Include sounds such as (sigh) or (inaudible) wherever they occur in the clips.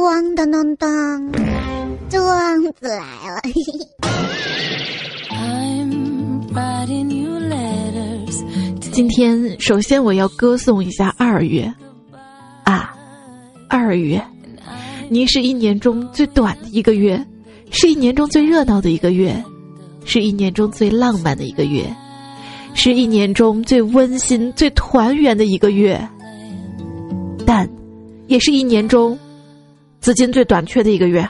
咚咚咚咚，庄子来了。今天首先我要歌颂一下二月，啊，二月，你是一年中最短的一个月，是一年中最热闹的一个月，是一年中最浪漫的一个月，是一年中最温馨、最团圆的一个月，但，也是一年中资金最短缺的一个月。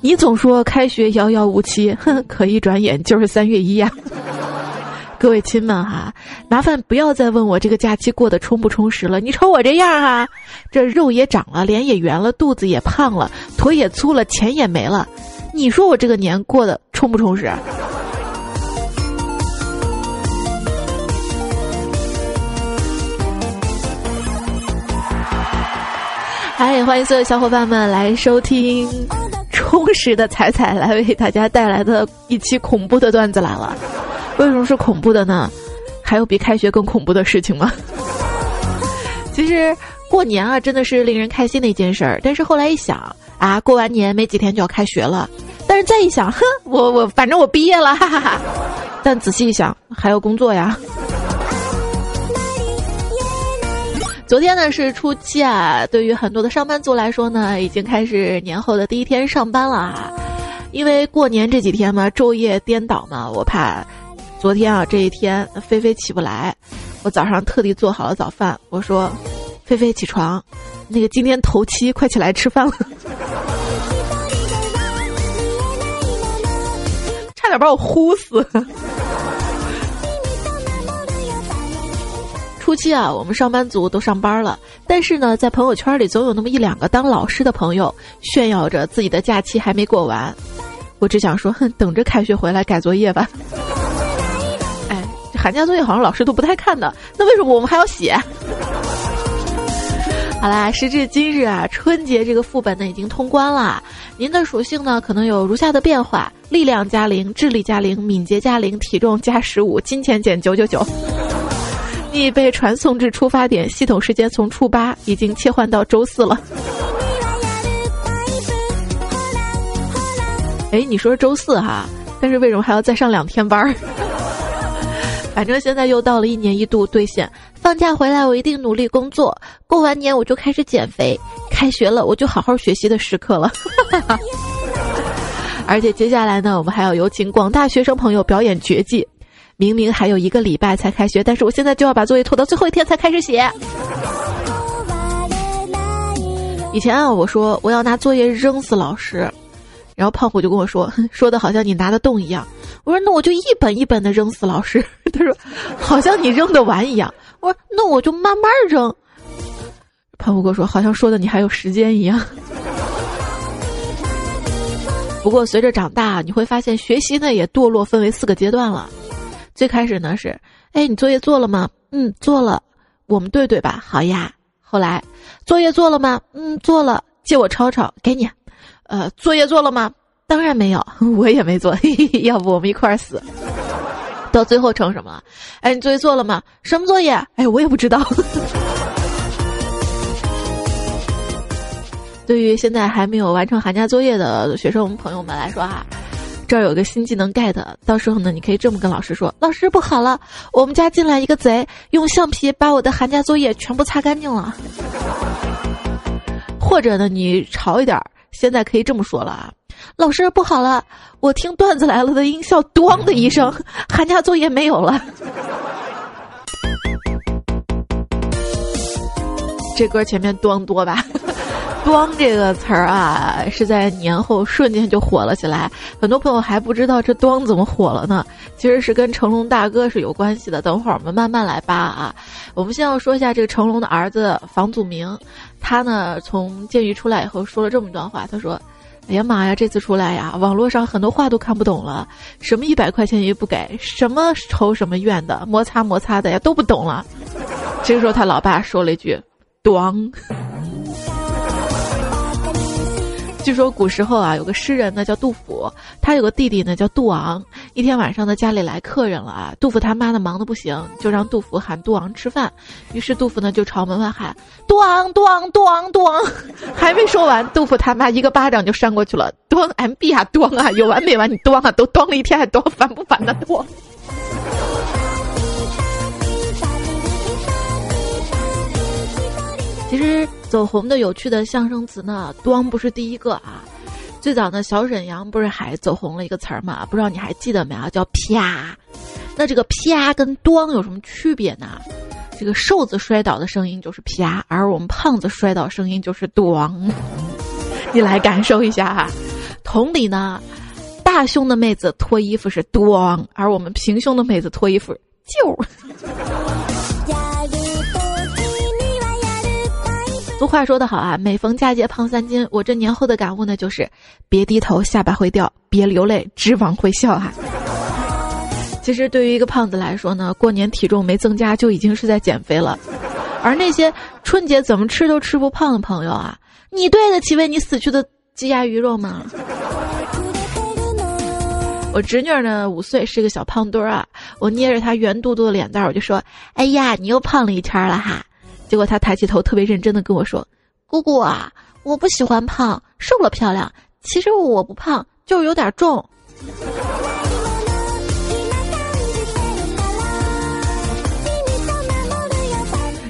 你总说开学遥遥无期，哼，(laughs) 可一转眼就是三月一呀。(laughs) 各位亲们哈，麻烦不要再问我这个假期过得充不充实了。你瞅我这样哈，这肉也长了，脸也圆了，肚子也胖了，腿也粗了，钱也没了。你说我这个年过得充不充实？嗨，欢迎所有小伙伴们来收听充实的彩彩来为大家带来的一期恐怖的段子来了。为什么是恐怖的呢？还有比开学更恐怖的事情吗？(laughs) 其实过年啊，真的是令人开心的一件事儿。但是后来一想啊，过完年没几天就要开学了。但是再一想，哼，我我反正我毕业了，哈哈哈。但仔细一想，还要工作呀。昨天呢是初七啊，对于很多的上班族来说呢，已经开始年后的第一天上班了啊。因为过年这几天嘛，昼夜颠倒嘛，我怕。昨天啊，这一天菲菲起不来，我早上特地做好了早饭。我说：“菲菲起床，那个今天头七，快起来吃饭了。(laughs) ”差点把我呼死。初期啊，我们上班族都上班了，但是呢，在朋友圈里总有那么一两个当老师的朋友炫耀着自己的假期还没过完。我只想说，哼，等着开学回来改作业吧。(laughs) 哎寒假作业好像老师都不太看的，那为什么我们还要写？(laughs) 好啦，时至今日啊，春节这个副本呢已经通关了。您的属性呢可能有如下的变化：力量加零，智力加零，敏捷加零，体重加十五，金钱减九九九。你被传送至出发点，系统时间从初八已经切换到周四了。(laughs) 哎，你说周四哈，但是为什么还要再上两天班儿？(laughs) 反正现在又到了一年一度兑现，放假回来我一定努力工作，过完年我就开始减肥，开学了我就好好学习的时刻了。(laughs) 而且接下来呢，我们还要有请广大学生朋友表演绝技。明明还有一个礼拜才开学，但是我现在就要把作业拖到最后一天才开始写。以前啊，我说我要拿作业扔死老师。然后胖虎就跟我说，(laughs) 说的好像你拿得动一样。我说那我就一本一本的扔死老师。(laughs) 他说，好像你扔得完一样。我说那我就慢慢扔。胖虎哥说，好像说的你还有时间一样。不过随着长大，你会发现学习呢也堕落分为四个阶段了。最开始呢是，哎，你作业做了吗？嗯，做了。我们对对吧？好呀。后来，作业做了吗？嗯，做了。借我抄抄，给你。呃，作业做了吗？当然没有，(laughs) 我也没做。(laughs) 要不我们一块儿死？到最后成什么？哎，你作业做了吗？什么作业？哎，我也不知道。(laughs) 对于现在还没有完成寒假作业的学生朋友们来说哈，这儿有个新技能 get，到时候呢，你可以这么跟老师说：“老师不好了，我们家进来一个贼，用橡皮把我的寒假作业全部擦干净了。(laughs) ”或者呢，你潮一点。现在可以这么说了啊，老师不好了，我听段子来了的音效，咣的一声，(laughs) 寒假作业没有了。(laughs) 这歌前面咣多吧？咣这个词儿啊，是在年后瞬间就火了起来。很多朋友还不知道这端怎么火了呢？其实是跟成龙大哥是有关系的。等会儿我们慢慢来扒啊。我们先要说一下这个成龙的儿子房祖名。他呢，从监狱出来以后说了这么一段话。他说：“哎呀妈呀，这次出来呀，网络上很多话都看不懂了，什么一百块钱也不给，什么仇什么怨的，摩擦摩擦的呀，都不懂了。”这个时候，他老爸说了一句：“端。” (laughs) 据说古时候啊，有个诗人呢叫杜甫，他有个弟弟呢叫杜昂。一天晚上呢，家里来客人了啊，杜甫他妈呢忙得不行，就让杜甫喊杜昂吃饭。于是杜甫呢就朝门外喊：“杜昂，杜昂，杜昂，杜昂！” (laughs) 还没说完，杜甫他妈一个巴掌就扇过去了。端 MB 啊，端啊，有完没完？你端啊，都端了一天还端，烦不烦的端？(laughs) (laughs) 其实走红的有趣的相声词呢，端不是第一个啊。最早呢，小沈阳不是还走红了一个词儿嘛？不知道你还记得没啊？叫啪。那这个啪跟端有什么区别呢？这个瘦子摔倒的声音就是啪，而我们胖子摔倒声音就是端。(laughs) 你来感受一下哈。同理呢，大胸的妹子脱衣服是端，而我们平胸的妹子脱衣服就。俗话说得好啊，每逢佳节胖三斤。我这年后的感悟呢，就是别低头下巴会掉，别流泪脂肪会笑哈。其实对于一个胖子来说呢，过年体重没增加就已经是在减肥了。而那些春节怎么吃都吃不胖的朋友啊，你对得起为你死去的鸡鸭鱼肉吗？我侄女呢，五岁，是个小胖墩儿啊。我捏着她圆嘟嘟的脸蛋儿，我就说：“哎呀，你又胖了一圈了哈。”结果他抬起头，特别认真的跟我说：“姑姑啊，我不喜欢胖，瘦了漂亮。其实我不胖，就是有点重。”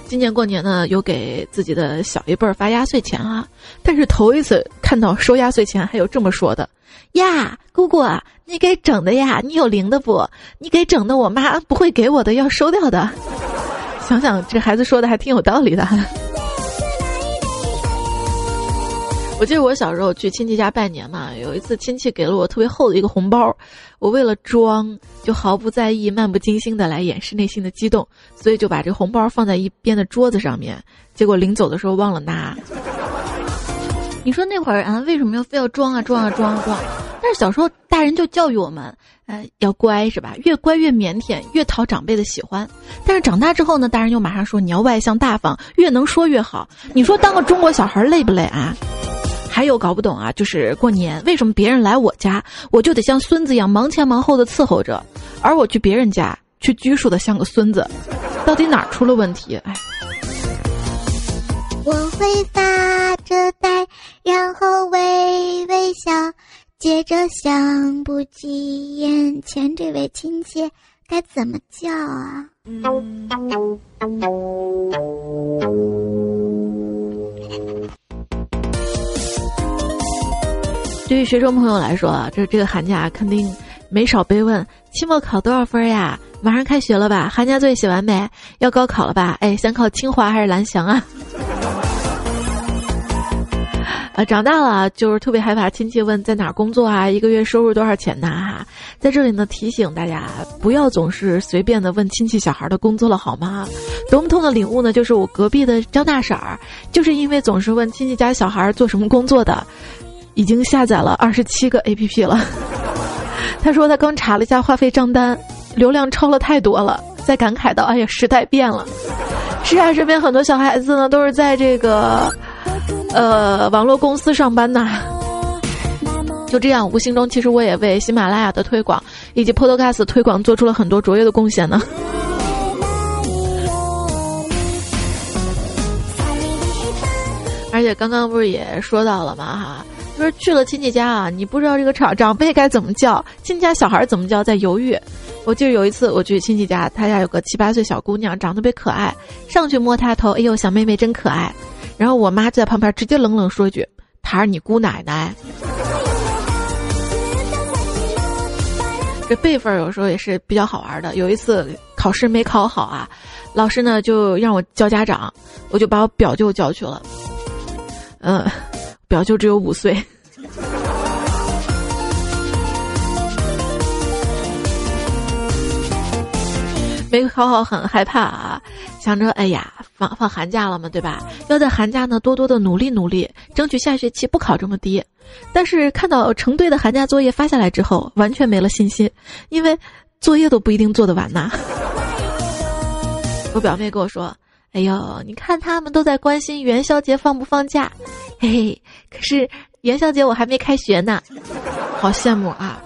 今年过年呢，有给自己的小一辈儿发压岁钱啊，但是头一次看到收压岁钱还有这么说的：“呀，姑姑，你给整的呀，你有零的不？你给整的，我妈不会给我的，要收掉的。”想想这孩子说的还挺有道理的。(laughs) 我记得我小时候去亲戚家拜年嘛，有一次亲戚给了我特别厚的一个红包，我为了装就毫不在意、漫不经心的来掩饰内心的激动，所以就把这红包放在一边的桌子上面。结果临走的时候忘了拿。你说那会儿啊，为什么要非要装啊装啊装啊装？但是小时候大人就教育我们。呃，要乖是吧？越乖越腼腆，越讨长辈的喜欢。但是长大之后呢，大人又马上说你要外向大方，越能说越好。你说当个中国小孩累不累啊？还有搞不懂啊，就是过年为什么别人来我家，我就得像孙子一样忙前忙后的伺候着，而我去别人家却拘束的像个孙子，到底哪儿出了问题？哎，我会发着呆，然后微微笑。接着想不起眼前这位亲戚该怎么叫啊？对于学生朋友来说啊，这这个寒假肯定没少被问：期末考多少分呀？马上开学了吧？寒假作业写完没？要高考了吧？哎，想考清华还是蓝翔啊？啊，长大了就是特别害怕亲戚问在哪儿工作啊，一个月收入多少钱呐？哈，在这里呢提醒大家，不要总是随便的问亲戚小孩的工作了，好吗？多么痛的领悟呢？就是我隔壁的张大婶儿，就是因为总是问亲戚家小孩做什么工作的，已经下载了二十七个 A P P 了。(laughs) 他说他刚查了一下话费账单，流量超了太多了，在感慨到：哎呀，时代变了。是啊，身边很多小孩子呢，都是在这个。呃，网络公司上班呐，就这样，无形中其实我也为喜马拉雅的推广以及 Podcast 推广做出了很多卓越的贡献呢。(laughs) 而且刚刚不是也说到了嘛哈，就是去了亲戚家啊，你不知道这个长长辈该怎么叫，亲戚家小孩怎么叫，在犹豫。我记得有一次我去亲戚家，他家有个七八岁小姑娘，长得特别可爱，上去摸她头，哎呦，小妹妹真可爱。然后我妈就在旁边直接冷冷说一句：“她是你姑奶奶。”这辈分有时候也是比较好玩的。有一次考试没考好啊，老师呢就让我叫家长，我就把我表舅叫去了。嗯，表舅只有五岁。没考好很害怕啊，想着哎呀，放放寒假了嘛，对吧？要在寒假呢多多的努力努力，争取下学期不考这么低。但是看到成堆的寒假作业发下来之后，完全没了信心，因为作业都不一定做得完呐。(laughs) 我表妹跟我说：“哎呦，你看他们都在关心元宵节放不放假，嘿嘿，可是元宵节我还没开学呢，好羡慕啊！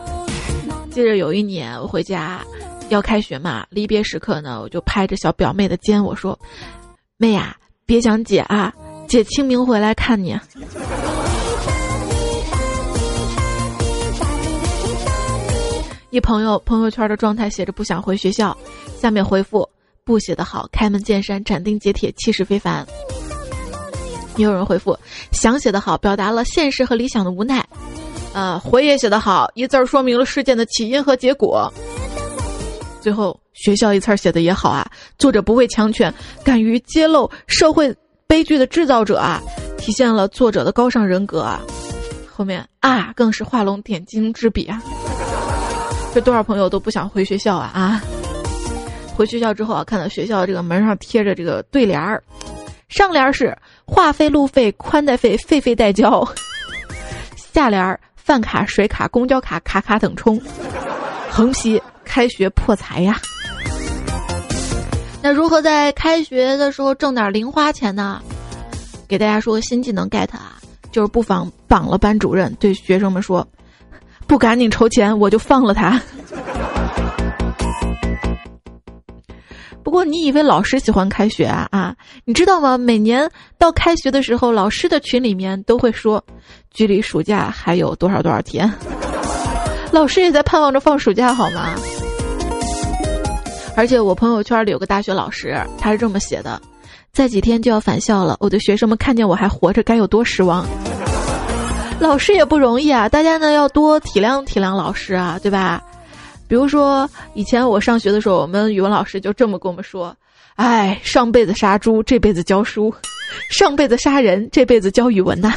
记得有一年我回家要开学嘛，离别时刻呢，我就拍着小表妹的肩，我说：“妹呀，别想姐啊，姐清明回来看你。”一朋友朋友圈的状态写着不想回学校，下面回复不写的好，开门见山，斩钉截铁，气势非凡。也有人回复想写的好，表达了现实和理想的无奈。呃，回也写的好，一字儿说明了事件的起因和结果。最后学校一词儿写的也好啊，作者不畏强权，敢于揭露社会悲剧的制造者啊，体现了作者的高尚人格啊。后面啊，更是画龙点睛之笔啊。这多少朋友都不想回学校啊啊！回学校之后啊，看到学校这个门上贴着这个对联儿，上联是话费、路费、宽带费，费费代交；下联儿饭卡、水卡、公交卡、卡卡等充。横批：开学破财呀！那如何在开学的时候挣点零花钱呢？给大家说个新技能 get 啊，就是不妨绑了班主任，对学生们说。不赶紧筹钱，我就放了他。不过你以为老师喜欢开学啊？啊，你知道吗？每年到开学的时候，老师的群里面都会说，距离暑假还有多少多少天。老师也在盼望着放暑假，好吗？而且我朋友圈里有个大学老师，他是这么写的：再几天就要返校了，我的学生们看见我还活着，该有多失望。老师也不容易啊，大家呢要多体谅体谅老师啊，对吧？比如说以前我上学的时候，我们语文老师就这么跟我们说：“哎，上辈子杀猪，这辈子教书；上辈子杀人，这辈子教语文呐。”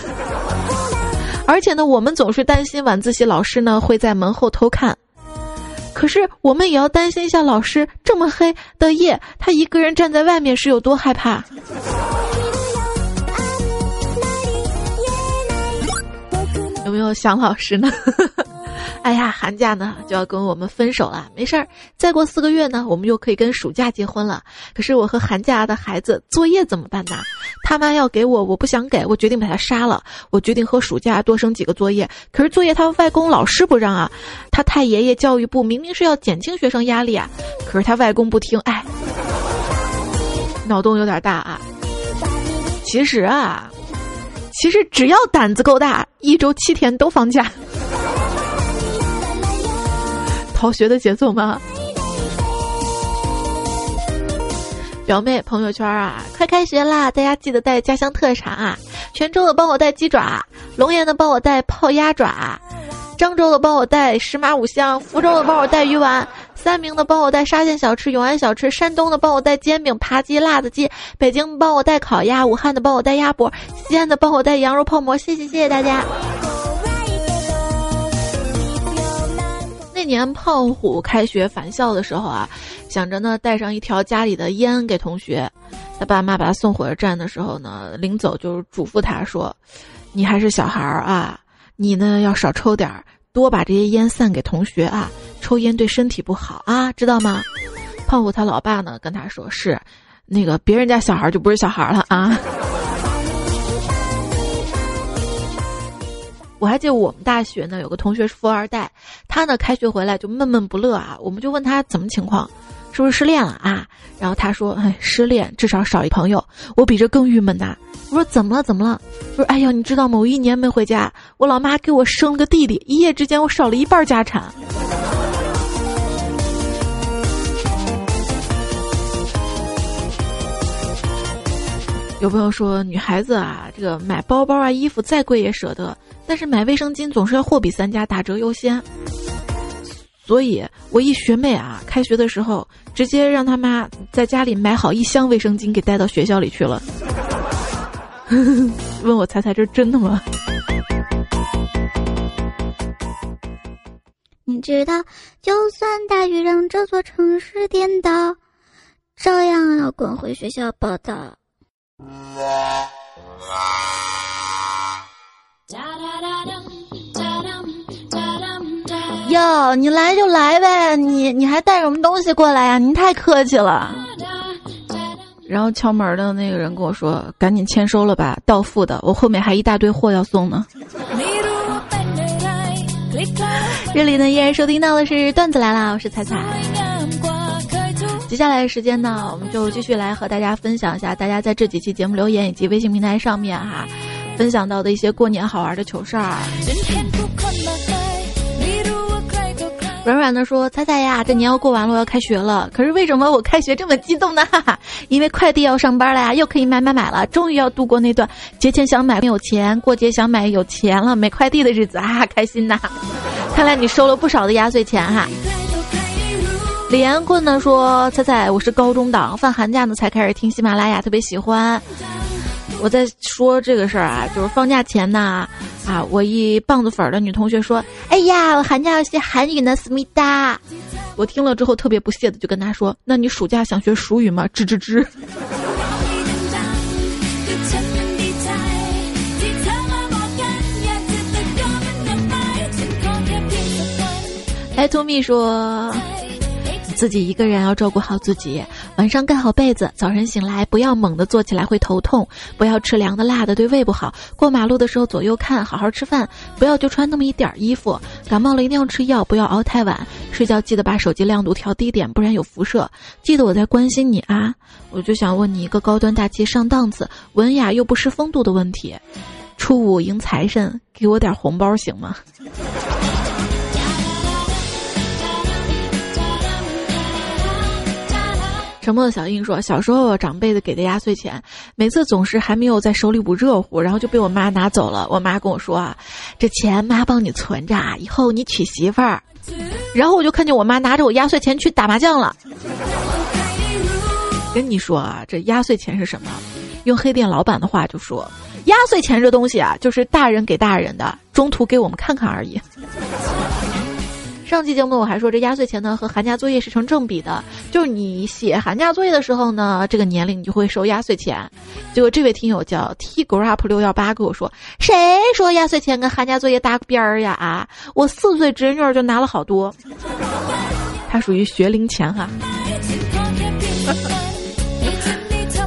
而且呢，我们总是担心晚自习老师呢会在门后偷看，可是我们也要担心一下老师这么黑的夜，他一个人站在外面是有多害怕。有没有想老师呢？(laughs) 哎呀，寒假呢就要跟我们分手了，没事儿，再过四个月呢，我们又可以跟暑假结婚了。可是我和寒假的孩子作业怎么办呢？他妈要给我，我不想给，我决定把他杀了。我决定和暑假多生几个作业，可是作业他外公老师不让啊。他太爷爷教育部明明是要减轻学生压力啊，可是他外公不听，哎，脑洞有点大啊。其实啊。其实只要胆子够大，一周七天都放假。逃学的节奏吗？表妹朋友圈啊，快开学啦！大家记得带家乡特产啊。泉州的帮我带鸡爪，龙岩的帮我带泡鸭爪，漳州的帮我带十马五香，福州的帮我带鱼丸。三明的帮我带沙县小吃、永安小吃，山东的帮我带煎饼、扒鸡、辣子鸡，北京帮我带烤鸭，武汉的帮我带鸭脖，西安的帮我带羊肉泡馍。谢谢谢谢大家。年胖虎开学返校的时候啊，想着呢带上一条家里的烟给同学。他爸妈把他送火车站的时候呢，临走就是嘱咐他说：“你还是小孩儿啊，你呢要少抽点儿。”多把这些烟散给同学啊！抽烟对身体不好啊，知道吗？胖虎他老爸呢跟他说是，那个别人家小孩就不是小孩了啊。我还记得我们大学呢有个同学是富二代，他呢开学回来就闷闷不乐啊，我们就问他怎么情况。是不是失恋了啊？然后他说：“哎，失恋至少少一朋友，我比这更郁闷呐。”我说：“怎么了？怎么了？”我说：“哎呀，你知道吗？我一年没回家，我老妈给我生了个弟弟，一夜之间我少了一半家产。”有朋友说，女孩子啊，这个买包包啊、衣服再贵也舍得，但是买卫生巾总是要货比三家，打折优先。所以，我一学妹啊，开学的时候直接让他妈在家里买好一箱卫生巾，给带到学校里去了。(laughs) 问我猜猜，这是真的吗？你知道，就算大雨让这座城市颠倒，照样要滚回学校报道。哟，你来就来呗，你你还带什么东西过来呀？您太客气了。然后敲门的那个人跟我说：“赶紧签收了吧，到付的，我后面还一大堆货要送呢。”这里呢依然收听到的是段子来了，我是彩彩。接下来的时间呢，我们就继续来和大家分享一下大家在这几期节目留言以及微信平台上面哈分享到的一些过年好玩的糗事儿。软软的说：“彩彩呀，这年要过完了，我要开学了。可是为什么我开学这么激动呢？哈哈，因为快递要上班了呀，又可以买买买了，终于要度过那段节前想买没有钱，过节想买有钱了没快递的日子啊，(laughs) 开心呐！看来你收了不少的压岁钱哈。”李延坤呢说：“彩彩，我是高中党，放寒假呢才开始听喜马拉雅，特别喜欢。我在说这个事儿啊，就是放假前呢。”啊！我一棒子粉的女同学说：“哎呀，我寒假要学韩语呢，思密达。”我听了之后特别不屑的就跟她说：“那你暑假想学蜀语吗？”吱吱吱。来，托米说。自己一个人要照顾好自己，晚上盖好被子，早晨醒来不要猛地坐起来会头痛，不要吃凉的辣的对胃不好。过马路的时候左右看，好好吃饭，不要就穿那么一点衣服。感冒了一定要吃药，不要熬太晚。睡觉记得把手机亮度调低点，不然有辐射。记得我在关心你啊！我就想问你一个高端大气上档次、文雅又不失风度的问题：初五迎财神，给我点红包行吗？沉默的小英说：“小时候长辈的给的压岁钱，每次总是还没有在手里捂热乎，然后就被我妈拿走了。我妈跟我说啊，这钱妈帮你存着，以后你娶媳妇儿。然后我就看见我妈拿着我压岁钱去打麻将了。跟你说啊，这压岁钱是什么？用黑店老板的话就说，压岁钱这东西啊，就是大人给大人的，中途给我们看看而已。”上期节目我还说，这压岁钱呢和寒假作业是成正比的，就是你写寒假作业的时候呢，这个年龄你就会收压岁钱。结果这位听友叫 T Group 六幺八跟我说，谁说压岁钱跟寒假作业搭边儿呀？啊，我四岁侄女就拿了好多，他属于学龄前哈。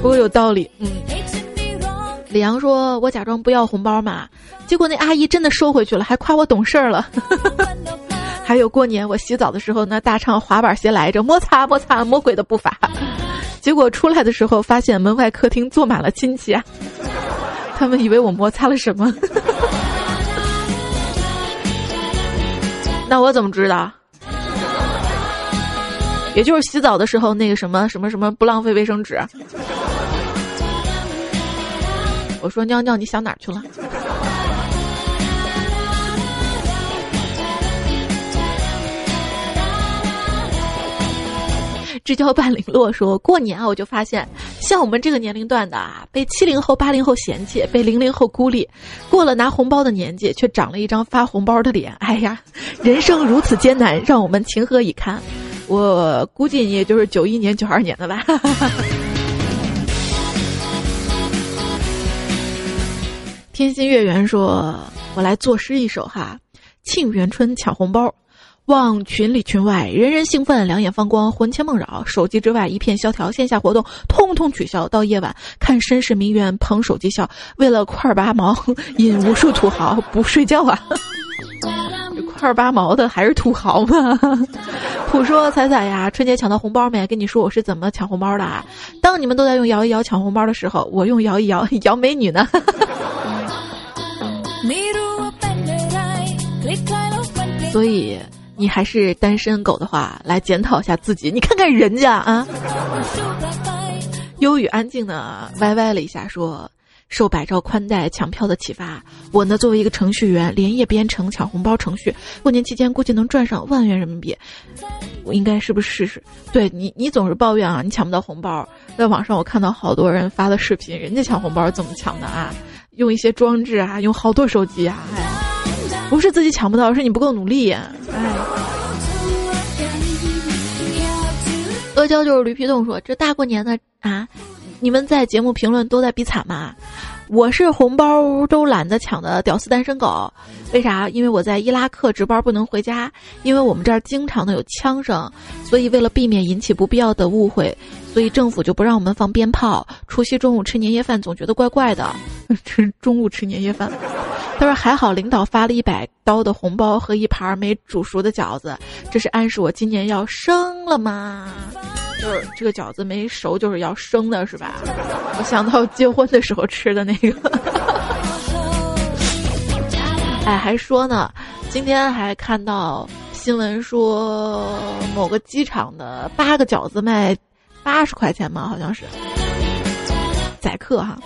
不过有道理，嗯。李阳说：“我假装不要红包嘛，结果那阿姨真的收回去了，还夸我懂事儿了。(laughs) ”还有过年我洗澡的时候那，大唱滑板鞋来着，摩擦摩擦魔鬼的步伐，结果出来的时候发现门外客厅坐满了亲戚，他们以为我摩擦了什么，(laughs) 那我怎么知道？也就是洗澡的时候那个什么什么什么不浪费卫生纸，我说尿尿你想哪儿去了？知交半零落说过年啊，我就发现，像我们这个年龄段的啊，被七零后、八零后嫌弃，被零零后孤立，过了拿红包的年纪，却长了一张发红包的脸。哎呀，人生如此艰难，让我们情何以堪？我估计你也就是九一年、九二年的吧。(laughs) 天心月圆说：“我来作诗一首哈，《沁园春抢红包》。”望群里群外人人兴奋，两眼放光，魂牵梦绕；手机之外一片萧条，线下活动通通取消。到夜晚看绅士名媛捧手机笑，为了块八毛引无数土豪不睡觉啊！这 (laughs) 块八毛的还是土豪吗？普说彩彩呀，春节抢到红包没？跟你说我是怎么抢红包的啊？当你们都在用摇一摇抢红包的时候，我用摇一摇摇美女呢。(laughs) 所以。你还是单身狗的话，来检讨一下自己。你看看人家啊，忧郁安静的歪歪了一下，说：“受百兆宽带抢票的启发，我呢作为一个程序员，连夜编程抢红包程序，过年期间估计能赚上万元人民币。我应该是不是试试？对你，你总是抱怨啊，你抢不到红包。在网上我看到好多人发的视频，人家抢红包怎么抢的啊？用一些装置啊，用好多手机啊，哎。”不是自己抢不到，是你不够努力。哎，阿娇就是驴皮冻说：“这大过年的啊，你们在节目评论都在比惨吗？我是红包都懒得抢的屌丝单身狗，为啥？因为我在伊拉克值班不能回家，因为我们这儿经常的有枪声，所以为了避免引起不必要的误会，所以政府就不让我们放鞭炮。除夕中午吃年夜饭总觉得怪怪的，吃中午吃年夜饭。”他说还好领导发了一百刀的红包和一盘没煮熟的饺子，这是暗示我今年要生了吗？就是这个饺子没熟，就是要生的是吧？我想到结婚的时候吃的那个。哎，还说呢，今天还看到新闻说某个机场的八个饺子卖八十块钱嘛，好像是宰客哈。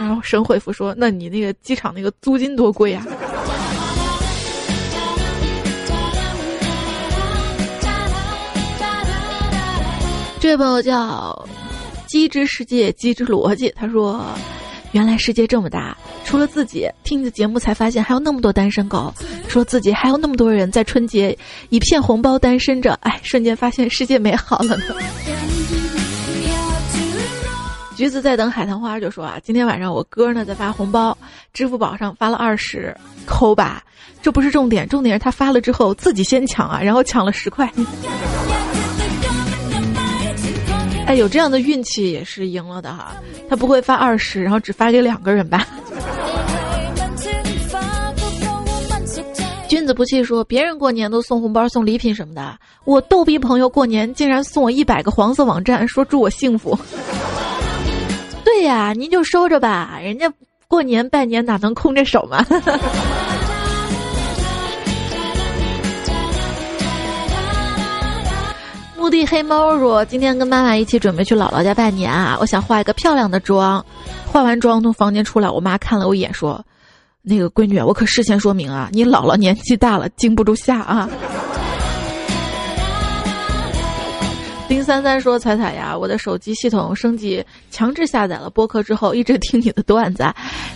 然后神回复说：“那你那个机场那个租金多贵呀？”这位朋友叫“机智世界，机智逻辑”，他说：“原来世界这么大，除了自己听你的节目，才发现还有那么多单身狗，说自己还有那么多人在春节一片红包单身着，哎，瞬间发现世界美好了呢。(laughs) ”橘子在等海棠花就说啊，今天晚上我哥呢在发红包，支付宝上发了二十，抠吧，这不是重点，重点是他发了之后自己先抢啊，然后抢了十块。哎，有这样的运气也是赢了的哈，他不会发二十，然后只发给两个人吧？君子不器说，别人过年都送红包送礼品什么的，我逗逼朋友过年竟然送我一百个黄色网站，说祝我幸福。对呀，您就收着吧，人家过年拜年哪能空着手嘛。墓地黑猫说：“今天跟妈妈一起准备去姥姥家拜年啊，我想化一个漂亮的妆。化完妆从房间出来，我妈看了我一眼说：‘那个闺女，我可事先说明啊，你姥姥年纪大了，经不住吓啊。’”零三三说：“彩彩呀，我的手机系统升级，强制下载了播客之后，一直听你的段子。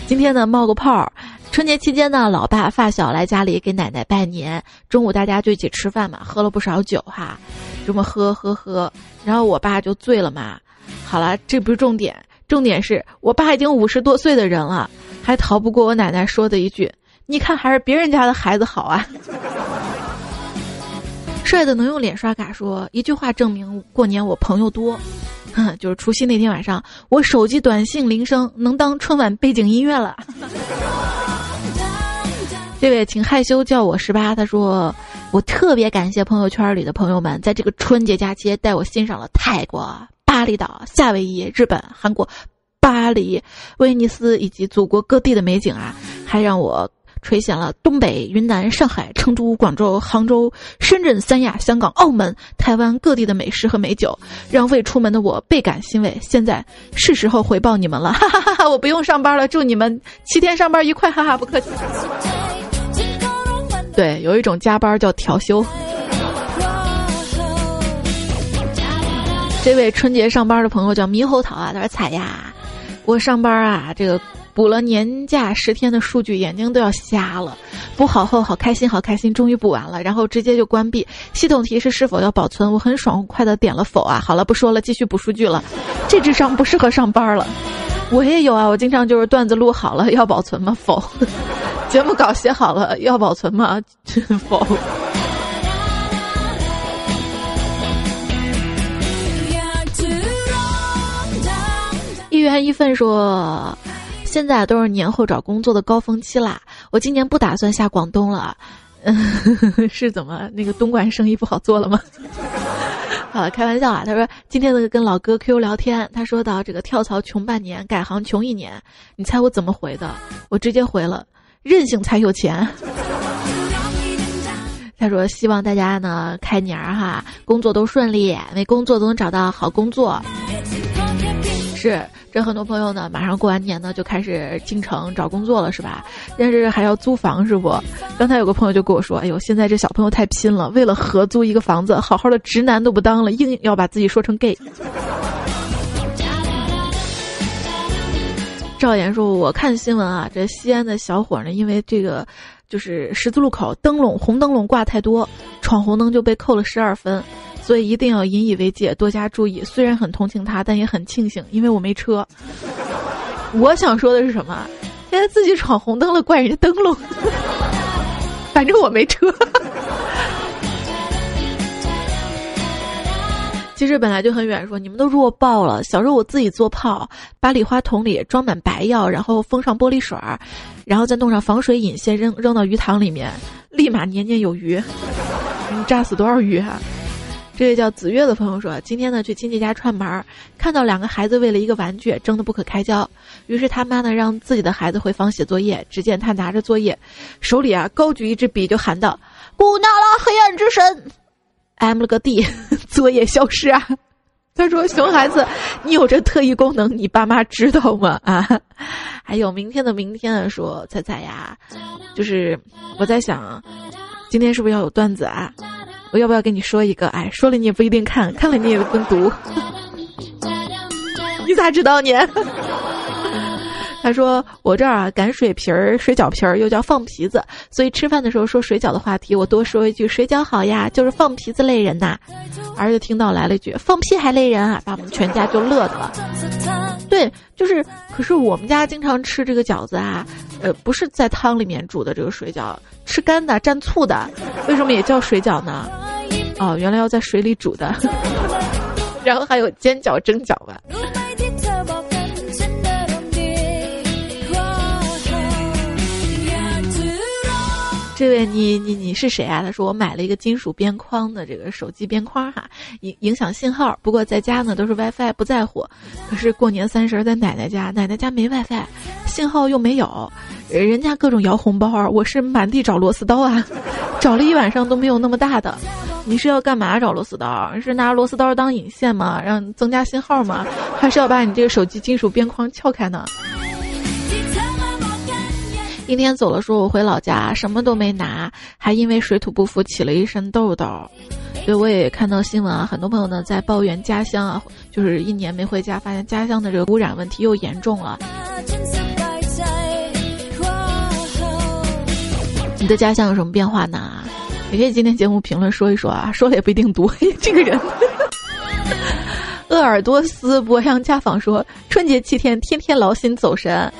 今天呢，冒个泡。春节期间呢，老爸发小来家里给奶奶拜年，中午大家就一起吃饭嘛，喝了不少酒哈，这么喝喝喝，然后我爸就醉了嘛。好了，这不是重点，重点是我爸已经五十多岁的人了，还逃不过我奶奶说的一句：你看还是别人家的孩子好啊。(laughs) ”帅的能用脸刷卡，说一句话证明过年我朋友多，哼，就是除夕那天晚上，我手机短信铃声能当春晚背景音乐了。(laughs) 这位请害羞叫我十八，他说我特别感谢朋友圈里的朋友们，在这个春节假期带我欣赏了泰国、巴厘岛、夏威夷、日本、韩国、巴黎、威尼斯以及祖国各地的美景啊，还让我。垂涎了东北、云南、上海、成都、广州、杭州、深圳、三亚、香港、澳门、台湾各地的美食和美酒，让未出门的我倍感欣慰。现在是时候回报你们了，哈哈哈哈！我不用上班了，祝你们七天上班愉快，哈哈，不客气。对，有一种加班叫调休。这位春节上班的朋友叫猕猴桃啊，他说：“彩呀，我上班啊，这个。”补了年假十天的数据，眼睛都要瞎了。补好后好开心，好开心，终于补完了，然后直接就关闭。系统提示是否要保存，我很爽快的点了否啊。好了，不说了，继续补数据了。这智商不适合上班了。我也有啊，我经常就是段子录好了要保存吗？否。(laughs) 节目稿写好了要保存吗？(laughs) 否。一元一份说。现在都是年后找工作的高峰期啦，我今年不打算下广东了，(laughs) 是怎么那个东莞生意不好做了吗？(laughs) 好了，开玩笑啊。他说今天那个跟老哥 Q 聊天，他说到这个跳槽穷半年，改行穷一年，你猜我怎么回的？我直接回了，任性才有钱。(laughs) 他说希望大家呢开年儿哈，工作都顺利，没工作都能找到好工作。是。这很多朋友呢，马上过完年呢，就开始进城找工作了，是吧？但是还要租房，是不？刚才有个朋友就跟我说：“哎呦，现在这小朋友太拼了，为了合租一个房子，好好的直男都不当了，硬要把自己说成 gay。”赵岩说：“我看新闻啊，这西安的小伙呢，因为这个就是十字路口灯笼红灯笼挂太多，闯红灯就被扣了十二分。”所以一定要引以为戒，多加注意。虽然很同情他，但也很庆幸，因为我没车。我想说的是什么？现在自己闯红灯了，怪人家灯笼。(laughs) 反正我没车。其实本来就很远，说你们都弱爆了。小时候我自己做炮，把礼花筒里装满白药，然后封上玻璃水儿，然后再弄上防水引线，扔扔到鱼塘里面，立马年年有余。你炸死多少鱼啊？这位叫子月的朋友说，今天呢去亲戚家串门，看到两个孩子为了一个玩具争得不可开交，于是他妈呢让自己的孩子回房写作业。只见他拿着作业，手里啊高举一支笔，就喊道：“古纳拉黑暗之神，M 了个 D，(laughs) 作业消失啊！”他说：“熊孩子，你有这特异功能，你爸妈知道吗？啊？还有明天的明天说彩彩呀，就是我在想，今天是不是要有段子啊？”我要不要跟你说一个？哎，说了你也不一定看，看了你也不读。你咋 (laughs) 知道呢？他说我这儿啊擀水皮儿、水饺皮儿，又叫放皮子，所以吃饭的时候说水饺的话题，我多说一句水饺好呀，就是放皮子累人呐。儿子听到来了一句放屁还累人啊，把我们全家就乐的了。对，就是，可是我们家经常吃这个饺子啊，呃，不是在汤里面煮的这个水饺，吃干的蘸醋的，为什么也叫水饺呢？(laughs) 哦，原来要在水里煮的，(laughs) 然后还有煎饺、蒸饺吧。这位你你你是谁啊？他说我买了一个金属边框的这个手机边框哈，影影响信号。不过在家呢都是 WiFi，不在乎。可是过年三十在奶奶家，奶奶家没 WiFi，信号又没有，人家各种摇红包，我是满地找螺丝刀啊，找了一晚上都没有那么大的。你是要干嘛找螺丝刀？是拿螺丝刀当引线吗？让增加信号吗？还是要把你这个手机金属边框撬开呢？一天走了，说我回老家什么都没拿，还因为水土不服起了一身痘痘。所以我也看到新闻啊，很多朋友呢在抱怨家乡啊，就是一年没回家，发现家乡的这个污染问题又严重了。你的家乡有什么变化呢？也可以今天节目评论说一说啊，说了也不一定读。(laughs) 这个人，(laughs) 鄂尔多斯博扬家访说，春节七天，天天劳心走神。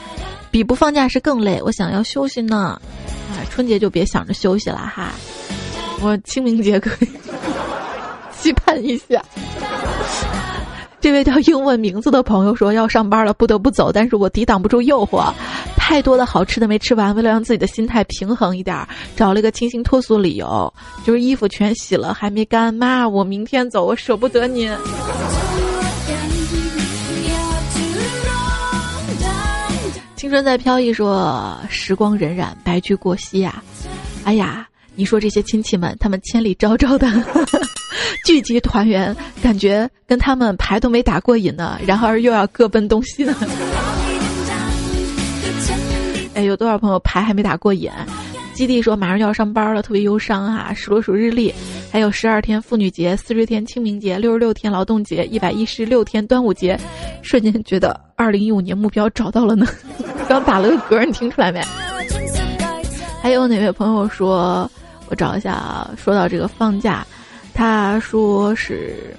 比不放假是更累，我想要休息呢。啊，春节就别想着休息了哈。我清明节可以 (laughs) 期盼一下。这位叫英文名字的朋友说要上班了，不得不走，但是我抵挡不住诱惑，太多的好吃的没吃完。为了让自己的心态平衡一点，找了一个清新脱俗理由，就是衣服全洗了还没干。妈，我明天走，我舍不得你。青春在飘逸，说时光荏苒，白驹过隙呀。哎呀，你说这些亲戚们，他们千里昭昭的 (laughs) 聚集团圆，感觉跟他们牌都没打过瘾呢，然而又要各奔东西呢。哎，有多少朋友牌还没打过瘾？基地说马上就要上班了，特别忧伤哈。数了数日历，还有十二天妇女节，四十天清明节，六十六天劳动节，一百一十六天端午节，瞬间觉得二零一五年目标找到了呢。(laughs) 刚打了个嗝，你听出来没？还有哪位朋友说，我找一下啊。说到这个放假，他说是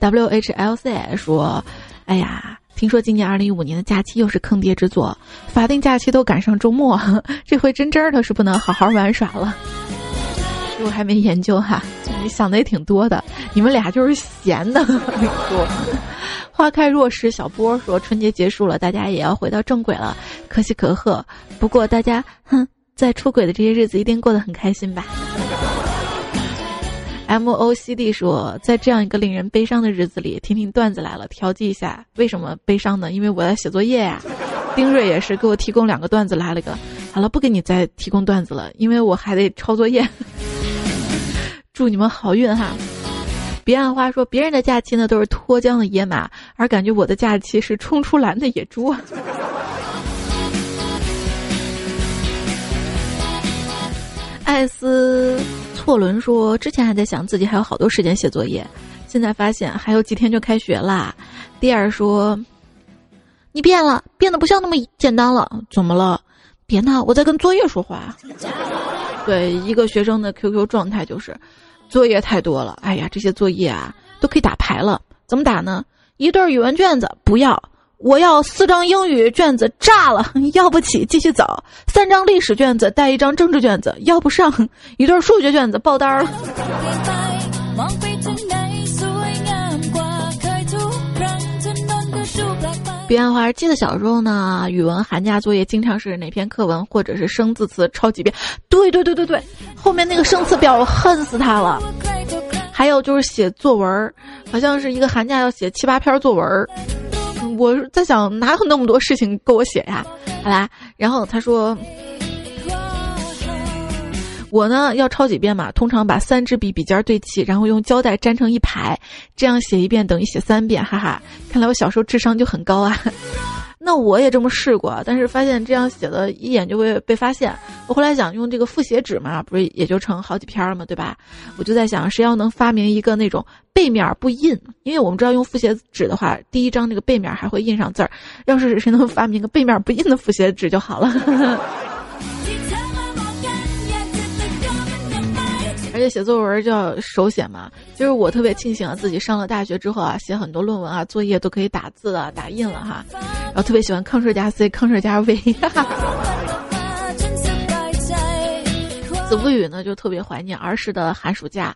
W H L C 说，哎呀。听说今年二零一五年的假期又是坑爹之作，法定假期都赶上周末，(laughs) 这回真真的是不能好好玩耍了。我还没研究哈，你想的也挺多的，你们俩就是闲的。花开若时，小波说春节结束了，大家也要回到正轨了，可喜可贺。不过大家哼，在出轨的这些日子一定过得很开心吧。M O C D 说，在这样一个令人悲伤的日子里，听听段子来了，调剂一下。为什么悲伤呢？因为我在写作业呀。(laughs) 丁瑞也是给我提供两个段子，来了个。好了，不给你再提供段子了，因为我还得抄作业。(laughs) 祝你们好运哈！彼岸花说，别人的假期呢都是脱缰的野马，而感觉我的假期是冲出栏的野猪。(laughs) 艾斯。霍伦说：“之前还在想自己还有好多时间写作业，现在发现还有几天就开学啦。”第二说：“你变了，变得不像那么简单了，怎么了？别闹，我在跟作业说话。(laughs) ”对，一个学生的 QQ 状态就是，作业太多了。哎呀，这些作业啊，都可以打牌了。怎么打呢？一对语文卷子不要。我要四张英语卷子炸了，(laughs) 要不起，继续走。三张历史卷子带一张政治卷子，要不上。(laughs) 一对数学卷子爆单了。彼岸花，记得小时候呢，语文寒假作业经常是哪篇课文或者是生字词抄几遍。对对对对对，后面那个生词表，我恨死他了。还有就是写作文，好像是一个寒假要写七八篇作文。我在想哪有那么多事情够我写呀？好啦，然后他说。我呢要抄几遍嘛，通常把三支笔笔尖对齐，然后用胶带粘成一排，这样写一遍等于写三遍，哈哈！看来我小时候智商就很高啊。那我也这么试过，但是发现这样写的一眼就会被发现。我后来想用这个复写纸嘛，不是也就成好几篇了嘛，对吧？我就在想，谁要能发明一个那种背面不印，因为我们知道用复写纸的话，第一张那个背面还会印上字儿。要是谁能发明个背面不印的复写纸就好了。而且写作文就要手写嘛，就是我特别庆幸啊，自己上了大学之后啊，写很多论文啊，作业都可以打字了、打印了哈。然后特别喜欢康氏加 C、康氏加 V。(laughs) 子不语呢，就特别怀念儿时的寒暑假，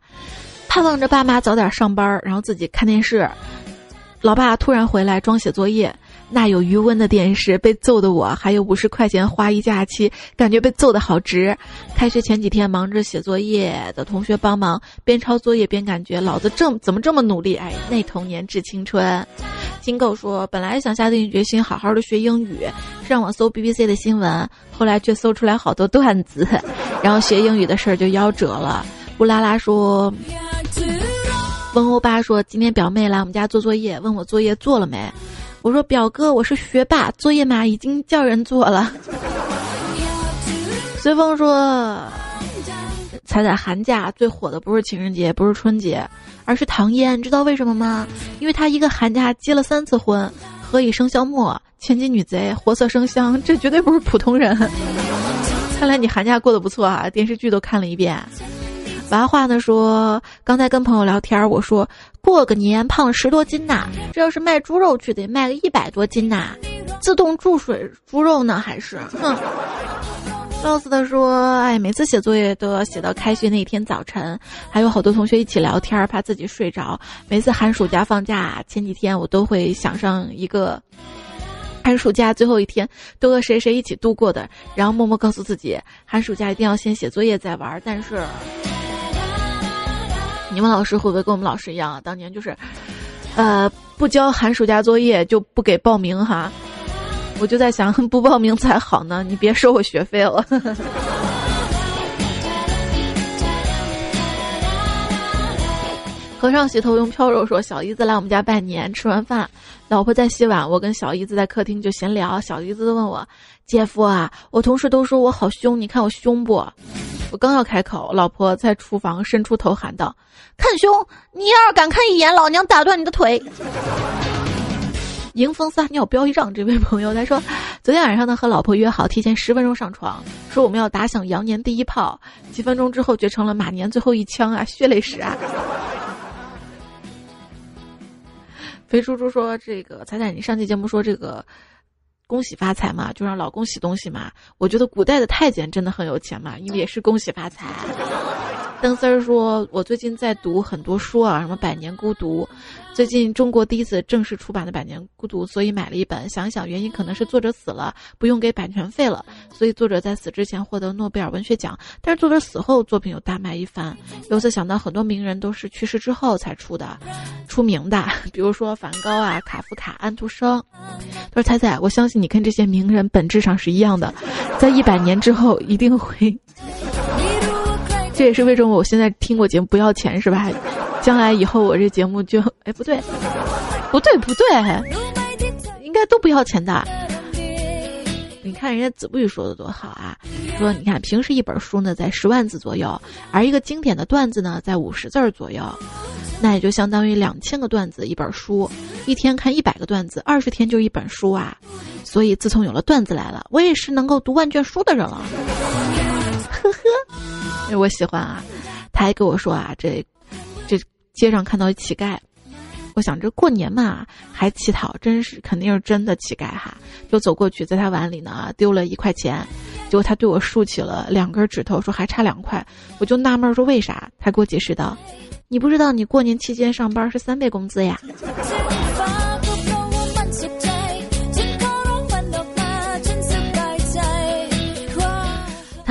盼望着爸妈早点上班，然后自己看电视。老爸突然回来装写作业。那有余温的电视被揍的我，还有五十块钱花一假期，感觉被揍的好值。开学前几天忙着写作业的同学帮忙，边抄作业边感觉老子这怎么这么努力？哎，那童年致青春。金狗说，本来想下定决心好好的学英语，上网搜 BBC 的新闻，后来却搜出来好多段子，(laughs) 然后学英语的事儿就夭折了。乌拉拉说，温欧巴说，今天表妹来我们家做作业，问我作业做了没。我说表哥，我是学霸，作业嘛已经叫人做了。(laughs) 随风说，彩彩寒假最火的不是情人节，不是春节，而是唐嫣，知道为什么吗？因为她一个寒假结了三次婚，何以笙箫默，千金女贼，活色生香，这绝对不是普通人。(laughs) 看来你寒假过得不错啊，电视剧都看了一遍。娃话呢说，刚才跟朋友聊天，我说过个年胖十多斤呐，这要是卖猪肉去得卖个一百多斤呐，自动注水猪肉呢还是？哼。老死的说，哎，每次写作业都要写到开学那天早晨，还有好多同学一起聊天，怕自己睡着。每次寒暑假放假前几天，我都会想上一个寒暑假最后一天都和谁谁一起度过的，然后默默告诉自己，寒暑假一定要先写作业再玩。但是。你们老师会不会跟我们老师一样啊？当年就是，呃，不交寒暑假作业就不给报名哈。我就在想，(laughs) 不报名才好呢，你别收我学费了。(laughs) 和尚洗头用飘柔说：“小姨子来我们家拜年，吃完饭，老婆在洗碗，我跟小姨子在客厅就闲聊。小姨子问我：‘姐夫啊，我同事都说我好凶，你看我凶不？’我刚要开口，老婆在厨房伸出头喊道：‘看胸！你要是敢看一眼，老娘打断你的腿！’迎风撒尿飙一丈，这位朋友他说，昨天晚上呢和老婆约好提前十分钟上床，说我们要打响羊年第一炮，几分钟之后却成了马年最后一枪啊，血泪史啊！” (laughs) 肥猪猪说：“这个彩彩，你上期节目说这个恭喜发财嘛，就让老公洗东西嘛。我觉得古代的太监真的很有钱嘛，因为也是恭喜发财。”邓丝儿说：“我最近在读很多书啊，什么《百年孤独》。”最近中国第一次正式出版的《百年孤独》，所以买了一本。想想原因，可能是作者死了，不用给版权费了，所以作者在死之前获得诺贝尔文学奖。但是作者死后，作品又大卖一番。由此想到，很多名人都是去世之后才出的，出名的，(laughs) 比如说梵高啊、卡夫卡、安徒生。他说：“彩彩，我相信你跟这些名人本质上是一样的，在一百年之后一定会。这也是为什么我现在听我节目不要钱，是吧？”将来以后我这节目就哎不对，不对不对，应该都不要钱的。你看人家子不语说的多好啊，说你看平时一本书呢在十万字左右，而一个经典的段子呢在五十字儿左右，那也就相当于两千个段子一本书，一天看一百个段子，二十天就一本书啊。所以自从有了段子来了，我也是能够读万卷书的人了。(laughs) 呵呵，我喜欢啊，他还跟我说啊这。这街上看到一乞丐，我想着过年嘛还乞讨，真是肯定是真的乞丐哈。就走过去，在他碗里呢丢了一块钱，结果他对我竖起了两根指头，说还差两块。我就纳闷说为啥？他给我解释道：“你不知道你过年期间上班是三倍工资呀。”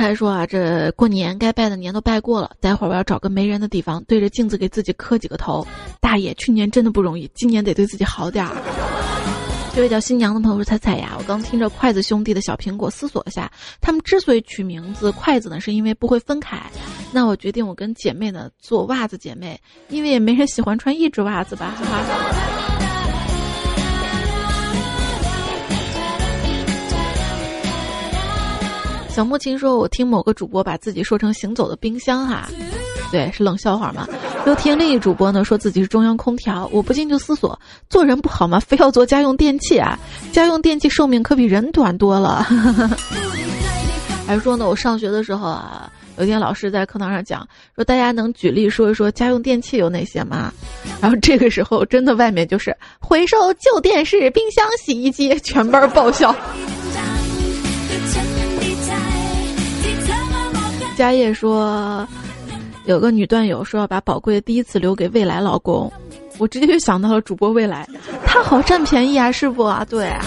他说啊，这过年该拜的年都拜过了，待会儿我要找个没人的地方，对着镜子给自己磕几个头。大爷，去年真的不容易，今年得对自己好点儿。这位叫新娘的朋友说：“彩彩呀，我刚听着筷子兄弟的小苹果，思索一下，他们之所以取名字筷子呢，是因为不会分开。那我决定我跟姐妹呢做袜子姐妹，因为也没人喜欢穿一只袜子吧，哈哈。”小木琴说：“我听某个主播把自己说成行走的冰箱，哈，对，是冷笑话嘛。又听另一主播呢说自己是中央空调，我不禁就思索：做人不好吗？非要做家用电器啊？家用电器寿命可比人短多了。(laughs) 还说呢，我上学的时候啊，有一天老师在课堂上讲说，大家能举例说一说家用电器有哪些吗？然后这个时候真的外面就是回收旧电视、冰箱、洗衣机，全班爆笑。”家业说，有个女段友说要把宝贵的第一次留给未来老公，我直接就想到了主播未来，他好占便宜啊，是不啊，对啊。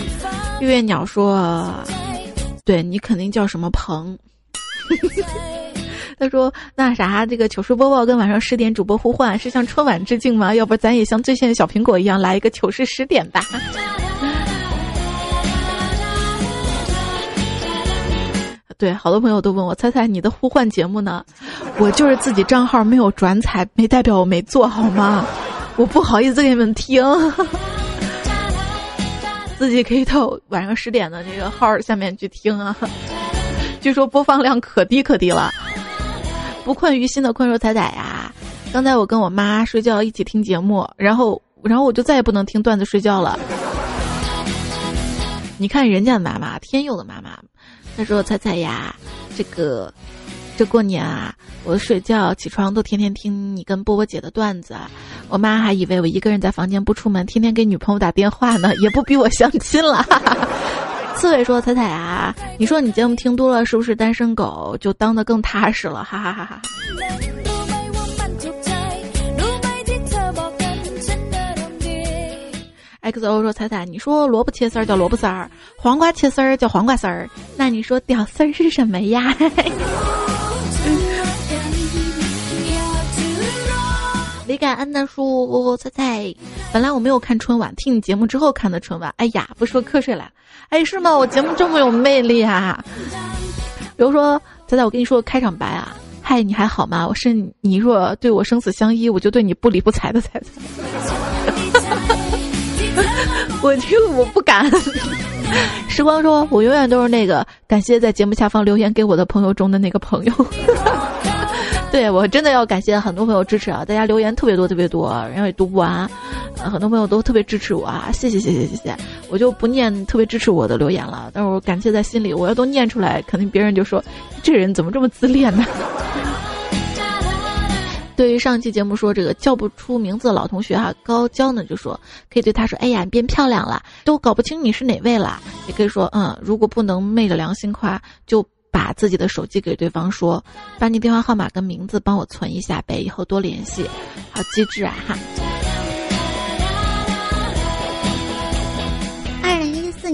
月月鸟说，对你肯定叫什么鹏。(laughs) 他说那啥，这个糗事播报跟晚上十点主播互换是向春晚致敬吗？要不咱也像最炫的小苹果一样来一个糗事十点吧。对，好多朋友都问我，猜猜你的互换节目呢？我就是自己账号没有转采，没代表我没做好吗？我不好意思给你们听，(laughs) 自己可以到晚上十点的这个号下面去听啊。据说播放量可低可低了。不困于心的困兽彩彩呀，刚才我跟我妈睡觉一起听节目，然后然后我就再也不能听段子睡觉了。你看人家的妈妈，天佑的妈妈。他说：“彩彩呀，这个，这过年啊，我睡觉起床都天天听你跟波波姐的段子，我妈还以为我一个人在房间不出门，天天给女朋友打电话呢，也不逼我相亲了。(laughs) ”刺猬说：“彩彩啊，你说你节目听多了，是不是单身狗就当得更踏实了？”哈哈哈哈。XO 说：“彩彩，你说萝卜切丝儿叫萝卜丝儿，黄瓜切丝儿叫黄瓜丝儿，那你说屌丝儿是什么呀？” (laughs) 李感恩的说：“彩彩，本来我没有看春晚，听你节目之后看的春晚。哎呀，不说瞌睡了。哎，是吗？我节目这么有魅力啊！比如说，彩彩，我跟你说个开场白啊。嗨，你还好吗？我是你若对我生死相依，我就对你不理不睬的彩彩。” (laughs) 我听我不敢。时光说：“我永远都是那个感谢在节目下方留言给我的朋友中的那个朋友。(laughs) ”对我真的要感谢很多朋友支持啊！大家留言特别多，特别多，然后也读不完。很多朋友都特别支持我啊！谢谢谢谢谢谢！我就不念特别支持我的留言了，但是我感谢在心里。我要都念出来，肯定别人就说这人怎么这么自恋呢？对于上期节目说这个叫不出名字的老同学哈，高娇呢就说可以对他说：“哎呀，你变漂亮了，都搞不清你是哪位了。”也可以说：“嗯，如果不能昧着良心夸，就把自己的手机给对方说，把你电话号码跟名字帮我存一下呗，以后多联系。”好机智啊哈！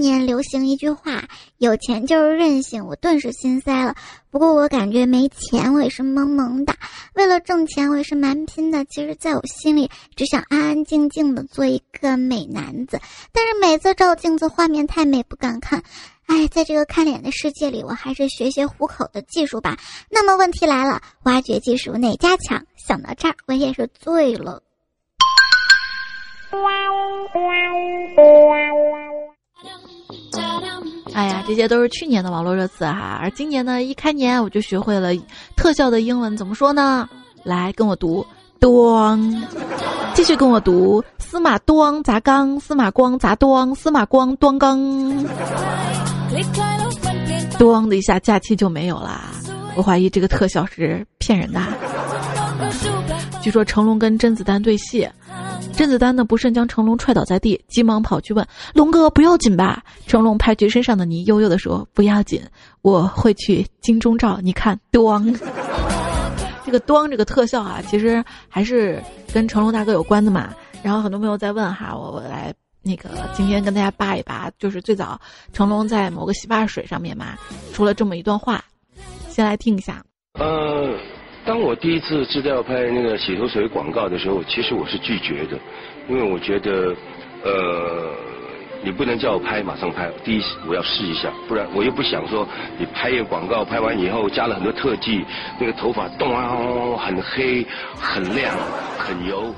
年流行一句话：“有钱就是任性。”我顿时心塞了。不过我感觉没钱，我也是萌萌的。为了挣钱，我也是蛮拼的。其实，在我心里，只想安安静静的做一个美男子。但是每次照镜子，画面太美，不敢看。哎，在这个看脸的世界里，我还是学学糊口的技术吧。那么问题来了，挖掘技术哪家强？想到这儿，我也是醉了。哎呀，这些都是去年的网络热词哈，而今年呢，一开年我就学会了特效的英文，怎么说呢？来跟我读，咣，继续跟我读，司马咣砸缸，司马光砸咣，司马光咣缸，咣的一下，假期就没有啦。我怀疑这个特效是骗人的。据说成龙跟甄子丹对戏。甄子丹呢不慎将成龙踹倒在地，急忙跑去问龙哥不要紧吧？成龙拍去身上的泥，悠悠地说不要紧，我会去金钟罩。你看，咣，(laughs) 这个咣这个特效啊，其实还是跟成龙大哥有关的嘛。然后很多朋友在问哈，我我来那个今天跟大家扒一扒，就是最早成龙在某个洗发水上面嘛，说了这么一段话。先来听一下。呃，当我第一次知道拍那个洗头水广告的时候，其实我是拒绝的，因为我觉得，呃，你不能叫我拍马上拍，第一我要试一下，不然我又不想说你拍一个广告，拍完以后加了很多特技，那个头发咚啊很黑、很亮、很油，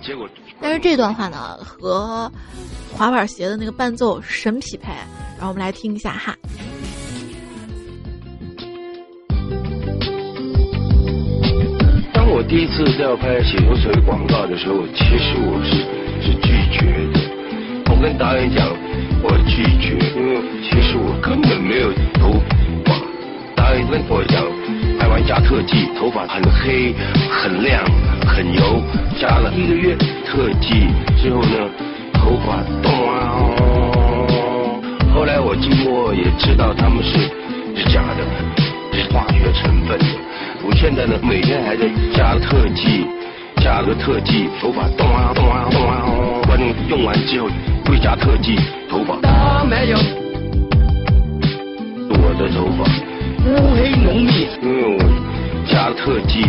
结果。但是这段话呢，和滑板鞋的那个伴奏神匹配，然后我们来听一下哈。第一次要拍洗头水广告的时候，其实我是是拒绝的。我跟导演讲，我拒绝，因为其实我根本没有头发。导演跟我讲，拍完加特技，头发很黑、很亮、很油，加了一个月特技之后呢，头发咚啊！后来我经过也知道他们是是假的，是化学成分的。我现在呢，每天还在加特技，加个特技，头发动啊动啊动啊，反正用完之后会加特技，头发没有。我的头发乌黑浓密，因为我加特技，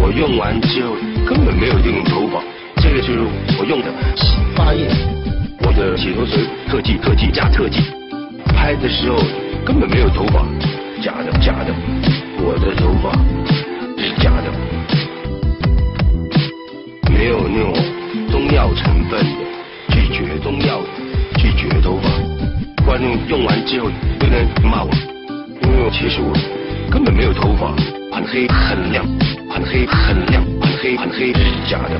我用完之后根本没有这种头发。这个就是我用的洗发液，我的洗头水特技特技加特技，拍的时候根本没有头发，假的假的。我的头发是假的，没有那种中药成分的，拒绝中药，拒绝头发。观众用完之后不能骂我，因为其实我根本没有头发，很黑很亮，很黑很亮，很黑很黑是假的，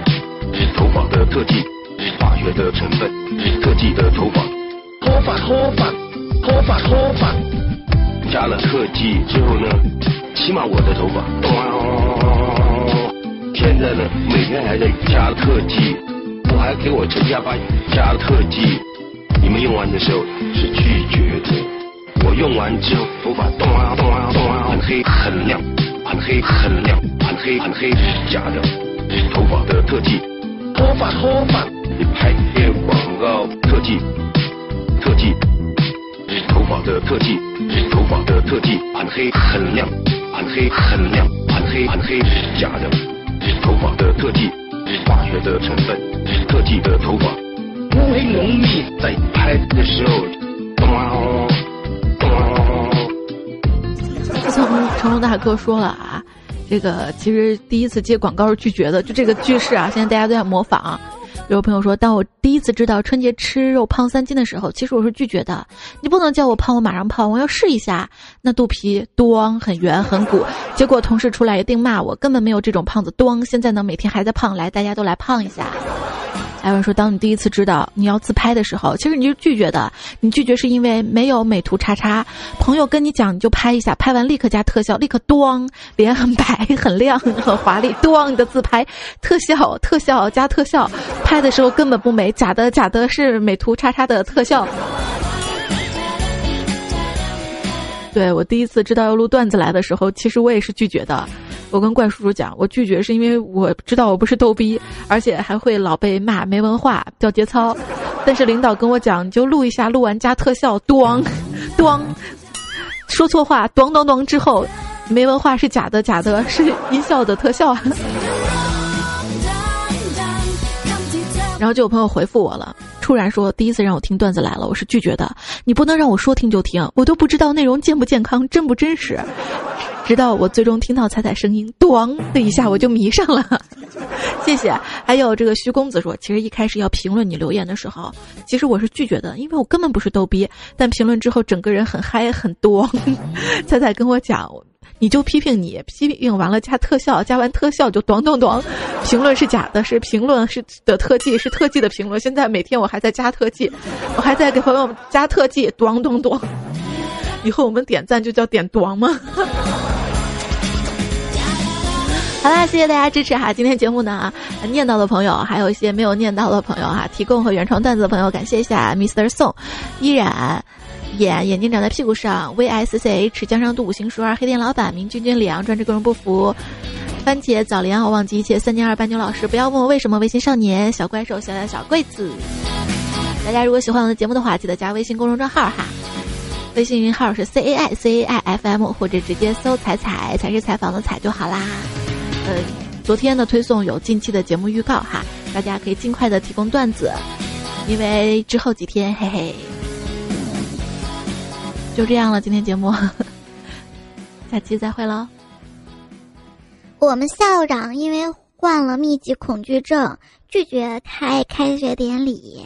是头发的特技，是化学的成分，是特技的头发，脱发脱发脱发脱发，加了特技之后呢？起码我的头发，现在呢，每天还在加特技，我还给我陈家班加特技。你们用完的时候是拒绝的，我用完之后头发咚啊咚啊咚啊，很黑很亮，很黑很亮，很黑很黑是假的，是头发的特技。脱发脱发，你拍些广告特技，特技，是头发的特技，是头发的特技，很黑很亮。很黑很亮，很黑很黑是假的，是头发的特技，是化学的成分，是特技的头发，乌黑浓密，在拍的时候，咚咚。自从成龙大哥说了啊，这个其实第一次接广告是拒绝的，就这个句式啊，现在大家都在模仿。有朋友说，当我第一次知道春节吃肉胖三斤的时候，其实我是拒绝的。你不能叫我胖，我马上胖，我要试一下。那肚皮咣很圆很鼓，结果同事出来一定骂我，根本没有这种胖子咣。现在呢，每天还在胖，来，大家都来胖一下。艾文说：“当你第一次知道你要自拍的时候，其实你是拒绝的。你拒绝是因为没有美图叉叉，朋友跟你讲你就拍一下，拍完立刻加特效，立刻咣，脸很白、很亮、很华丽，咣你的自拍，特效特效加特效，拍的时候根本不美，假的假的是美图叉叉的特效。”对我第一次知道要录段子来的时候，其实我也是拒绝的。我跟怪叔叔讲，我拒绝是因为我知道我不是逗逼，而且还会老被骂没文化、掉节操。但是领导跟我讲，你就录一下，录完加特效，咣，咣，说错话，咣咣咣之后，没文化是假的，假的是音效的特效。(laughs) 然后就有朋友回复我了，突然说第一次让我听段子来了，我是拒绝的。你不能让我说听就听，我都不知道内容健不健康，真不真实。(laughs) 直到我最终听到彩彩声音，咣的一下我就迷上了。(laughs) 谢谢。还有这个徐公子说，其实一开始要评论你留言的时候，其实我是拒绝的，因为我根本不是逗逼。但评论之后，整个人很嗨很多。(laughs) 彩彩跟我讲。你就批评你，批评完了加特效，加完特效就咚咚咚，评论是假的，是评论是的特技，是特技的评论。现在每天我还在加特技，我还在给朋友们加特技，咚咚咚。以后我们点赞就叫点咚吗？(laughs) 好啦，谢谢大家支持哈！今天节目呢，念到的朋友，还有一些没有念到的朋友哈，提供和原创段子的朋友，感谢一下，Mr. 宋依然。眼眼睛长在屁股上，V S C H 江上渡五行书二黑店老板明君君李昂专治各种不服，番茄早莲我忘记一切三年二半牛老师不要问我为什么微信少年小怪兽小小小柜子，大家如果喜欢我的节目的话，记得加微信公众账号哈。微信号是 C A I C A I F M，或者直接搜“彩彩”才是采访的“采”就好啦。呃，昨天的推送有近期的节目预告哈，大家可以尽快的提供段子，因为之后几天，嘿嘿，就这样了。今天节目，(laughs) 下期再会喽。我们校长因为患了密集恐惧症，拒绝开开学典礼。